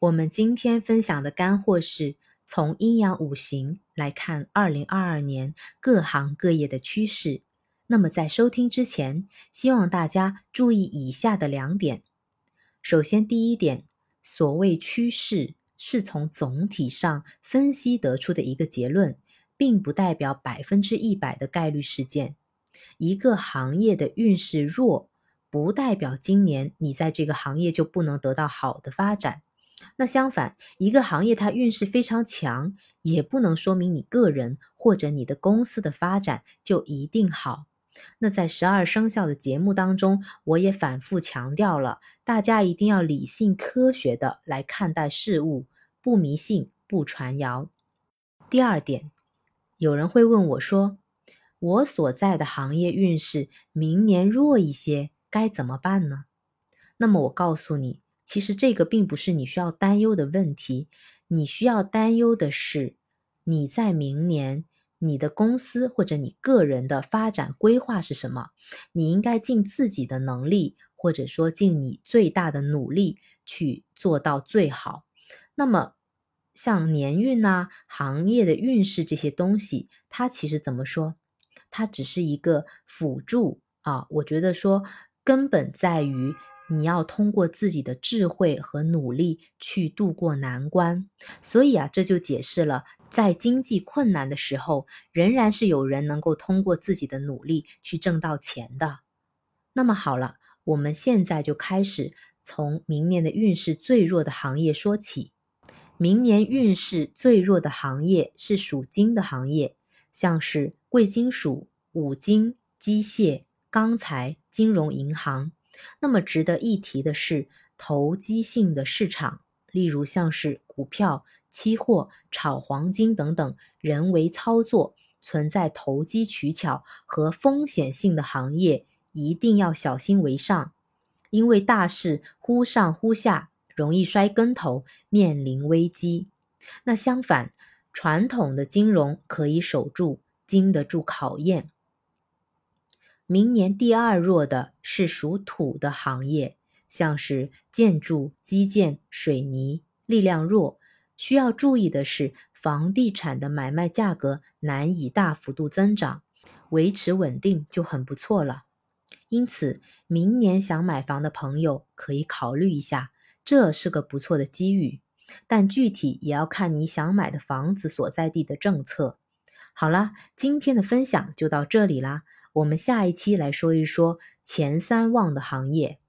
我们今天分享的干货是从阴阳五行来看二零二二年各行各业的趋势。那么在收听之前，希望大家注意以下的两点。首先，第一点，所谓趋势是从总体上分析得出的一个结论，并不代表百分之一百的概率事件。一个行业的运势弱，不代表今年你在这个行业就不能得到好的发展。那相反，一个行业它运势非常强，也不能说明你个人或者你的公司的发展就一定好。那在十二生肖的节目当中，我也反复强调了，大家一定要理性科学的来看待事物，不迷信，不传谣。第二点，有人会问我说，我所在的行业运势明年弱一些，该怎么办呢？那么我告诉你。其实这个并不是你需要担忧的问题，你需要担忧的是你在明年你的公司或者你个人的发展规划是什么？你应该尽自己的能力，或者说尽你最大的努力去做到最好。那么像年运呐、行业的运势这些东西，它其实怎么说？它只是一个辅助啊。我觉得说根本在于。你要通过自己的智慧和努力去度过难关，所以啊，这就解释了在经济困难的时候，仍然是有人能够通过自己的努力去挣到钱的。那么好了，我们现在就开始从明年的运势最弱的行业说起。明年运势最弱的行业是属金的行业，像是贵金属、五金、机械、钢材、金融、银行。那么值得一提的是，投机性的市场，例如像是股票、期货、炒黄金等等，人为操作、存在投机取巧和风险性的行业，一定要小心为上，因为大势忽上忽下，容易摔跟头，面临危机。那相反，传统的金融可以守住，经得住考验。明年第二弱的是属土的行业，像是建筑、基建、水泥，力量弱。需要注意的是，房地产的买卖价格难以大幅度增长，维持稳定就很不错了。因此，明年想买房的朋友可以考虑一下，这是个不错的机遇。但具体也要看你想买的房子所在地的政策。好了，今天的分享就到这里啦。我们下一期来说一说前三旺的行业。